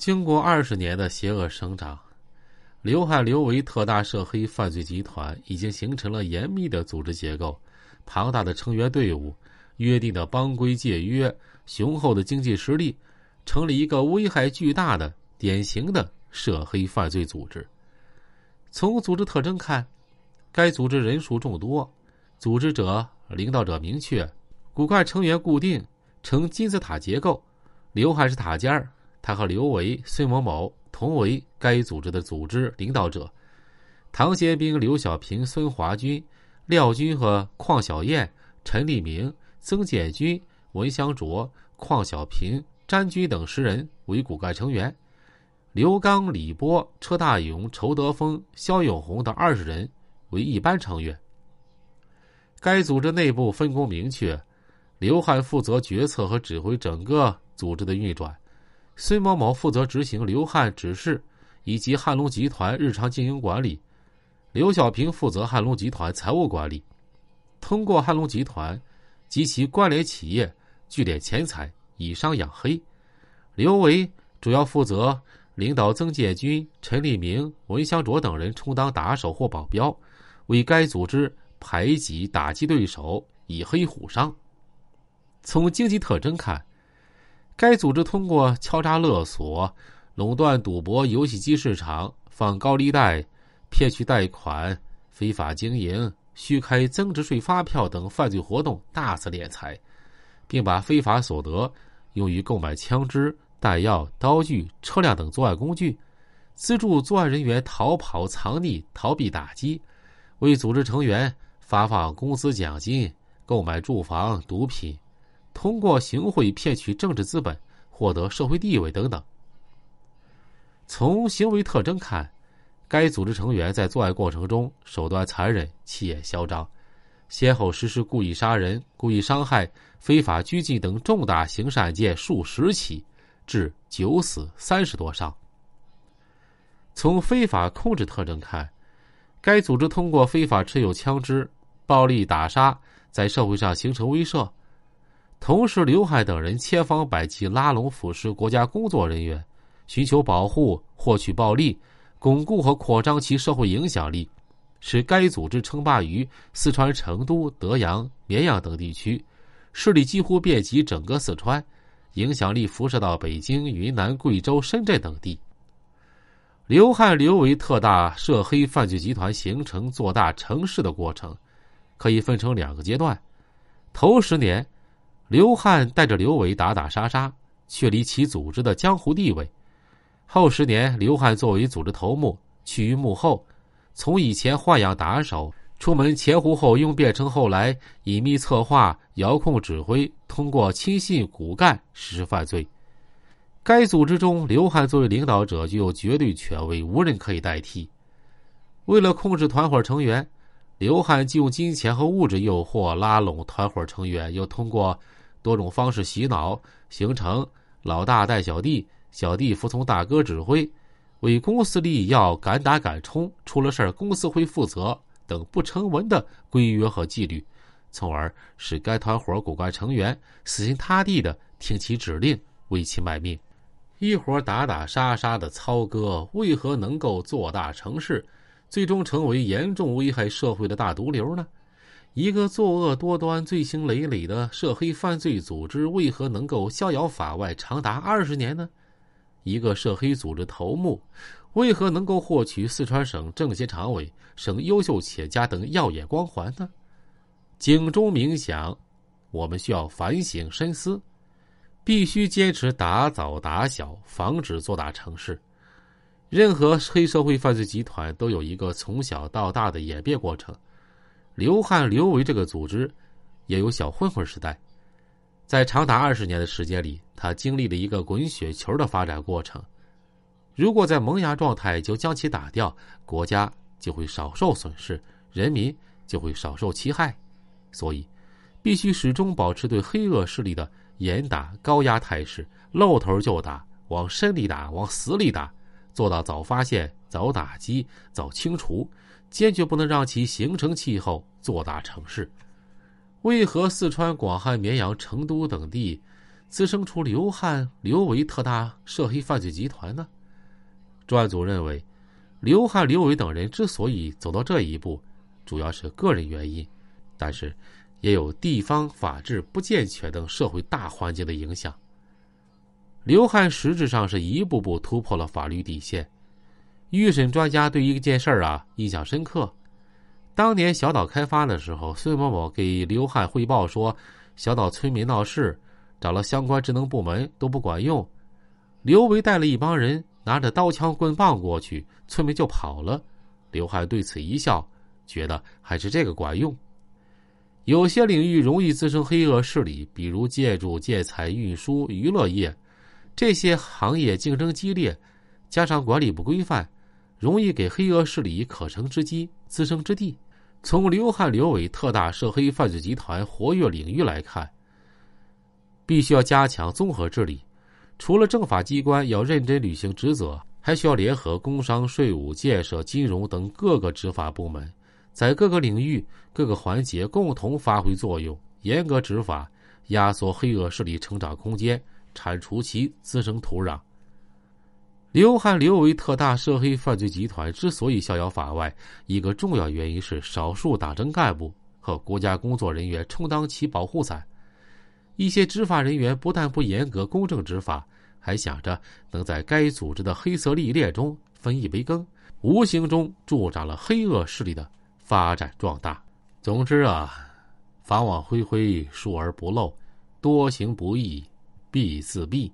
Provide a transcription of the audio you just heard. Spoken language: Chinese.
经过二十年的邪恶生长，刘汉、刘维特大涉黑犯罪集团已经形成了严密的组织结构、庞大的成员队伍、约定的帮规戒约、雄厚的经济实力，成了一个危害巨大的典型的涉黑犯罪组织。从组织特征看，该组织人数众多，组织者、领导者明确，骨干成员固定，呈金字塔结构。刘汉是塔尖儿，他和刘维、孙某某同为该组织的组织领导者。唐宪兵、刘小平、孙华军、廖军和邝小燕、陈立明、曾建军、文香卓、邝小平、詹军等十人为骨干成员。刘刚、李波、车大勇、仇德峰、肖永红等二十人为一般成员。该组织内部分工明确，刘汉负责决策和指挥整个。组织的运转，孙某某负责执行刘汉指示以及汉龙集团日常经营管理，刘小平负责汉龙集团财务管理，通过汉龙集团及其关联企业聚敛钱财，以商养黑。刘维主要负责领导曾建军、陈立明、文香卓等人充当打手或保镖，为该组织排挤打击对手，以黑虎商。从经济特征看。该组织通过敲诈勒索、垄断赌博游戏机市场、放高利贷、骗取贷款、非法经营、虚开增值税发票等犯罪活动大肆敛财，并把非法所得用于购买枪支、弹药、刀具、车辆等作案工具，资助作案人员逃跑藏匿、逃避打击，为组织成员发放工资奖金、购买住房、毒品。通过行贿骗取政治资本，获得社会地位等等。从行为特征看，该组织成员在作案过程中手段残忍、气焰嚣张，先后实施故意杀人、故意伤害、非法拘禁等重大刑事案件数十起，致九死三十多伤。从非法控制特征看，该组织通过非法持有枪支、暴力打杀，在社会上形成威慑。同时，刘海等人千方百计拉拢腐蚀国家工作人员，寻求保护、获取暴利，巩固和扩张其社会影响力，使该组织称霸于四川成都、德阳、绵阳等地区，势力几乎遍及整个四川，影响力辐射到北京、云南、贵州、深圳等地。刘汉、刘维特大涉黑犯罪集团形成、做大、成事的过程，可以分成两个阶段，头十年。刘汉带着刘伟打打杀杀，确立其组织的江湖地位。后十年，刘汉作为组织头目，趋于幕后，从以前豢养打手、出门前呼后拥，变成后来隐秘策划、遥控指挥，通过亲信骨干实施犯罪。该组织中，刘汉作为领导者，具有绝对权威，无人可以代替。为了控制团伙成员，刘汉既用金钱和物质诱惑拉拢团伙成员，又通过。多种方式洗脑，形成老大带小弟，小弟服从大哥指挥，为公司利益要敢打敢冲，出了事儿公司会负责等不成文的规约和纪律，从而使该团伙骨干成员死心塌地的听其指令，为其卖命。一伙打打杀杀的操哥，为何能够做大成事，最终成为严重危害社会的大毒瘤呢？一个作恶多端、罪行累累的涉黑犯罪组织，为何能够逍遥法外长达二十年呢？一个涉黑组织头目，为何能够获取四川省政协常委、省优秀企业家等耀眼光环呢？警钟鸣响，我们需要反省深思，必须坚持打早打小，防止做大成事。任何黑社会犯罪集团都有一个从小到大的演变过程。刘汉、刘维这个组织也有小混混时代，在长达二十年的时间里，他经历了一个滚雪球的发展过程。如果在萌芽状态就将其打掉，国家就会少受损失，人民就会少受其害。所以，必须始终保持对黑恶势力的严打高压态势，露头就打，往深里打，往死里打，做到早发现、早打击、早清除。坚决不能让其形成气候，做大城市。为何四川、广汉、绵阳、成都等地滋生出刘汉、刘维特大涉黑犯罪集团呢？专案组认为，刘汉、刘维等人之所以走到这一步，主要是个人原因，但是也有地方法治不健全等社会大环境的影响。刘汉实质上是一步步突破了法律底线。预审专家对一件事儿啊印象深刻。当年小岛开发的时候，孙某某给刘汉汇报说，小岛村民闹事，找了相关职能部门都不管用。刘维带了一帮人，拿着刀枪棍棒过去，村民就跑了。刘汉对此一笑，觉得还是这个管用。有些领域容易滋生黑恶势力，比如建筑、建材、运输、娱乐业。这些行业竞争激烈，加上管理不规范，容易给黑恶势力可乘之机、滋生之地。从刘汉、刘伟特大涉黑犯罪集团活跃领域来看，必须要加强综合治理。除了政法机关要认真履行职责，还需要联合工商、税务、建设、金融等各个执法部门，在各个领域、各个环节共同发挥作用，严格执法，压缩黑恶势力成长空间。铲除其滋生土壤。刘汉、刘维特大涉黑犯罪集团之所以逍遥法外，一个重要原因是少数党政干部和国家工作人员充当其保护伞。一些执法人员不但不严格公正执法，还想着能在该组织的黑色利益链中分一杯羹，无形中助长了黑恶势力的发展壮大。总之啊，法网恢恢，疏而不漏，多行不义必自毙。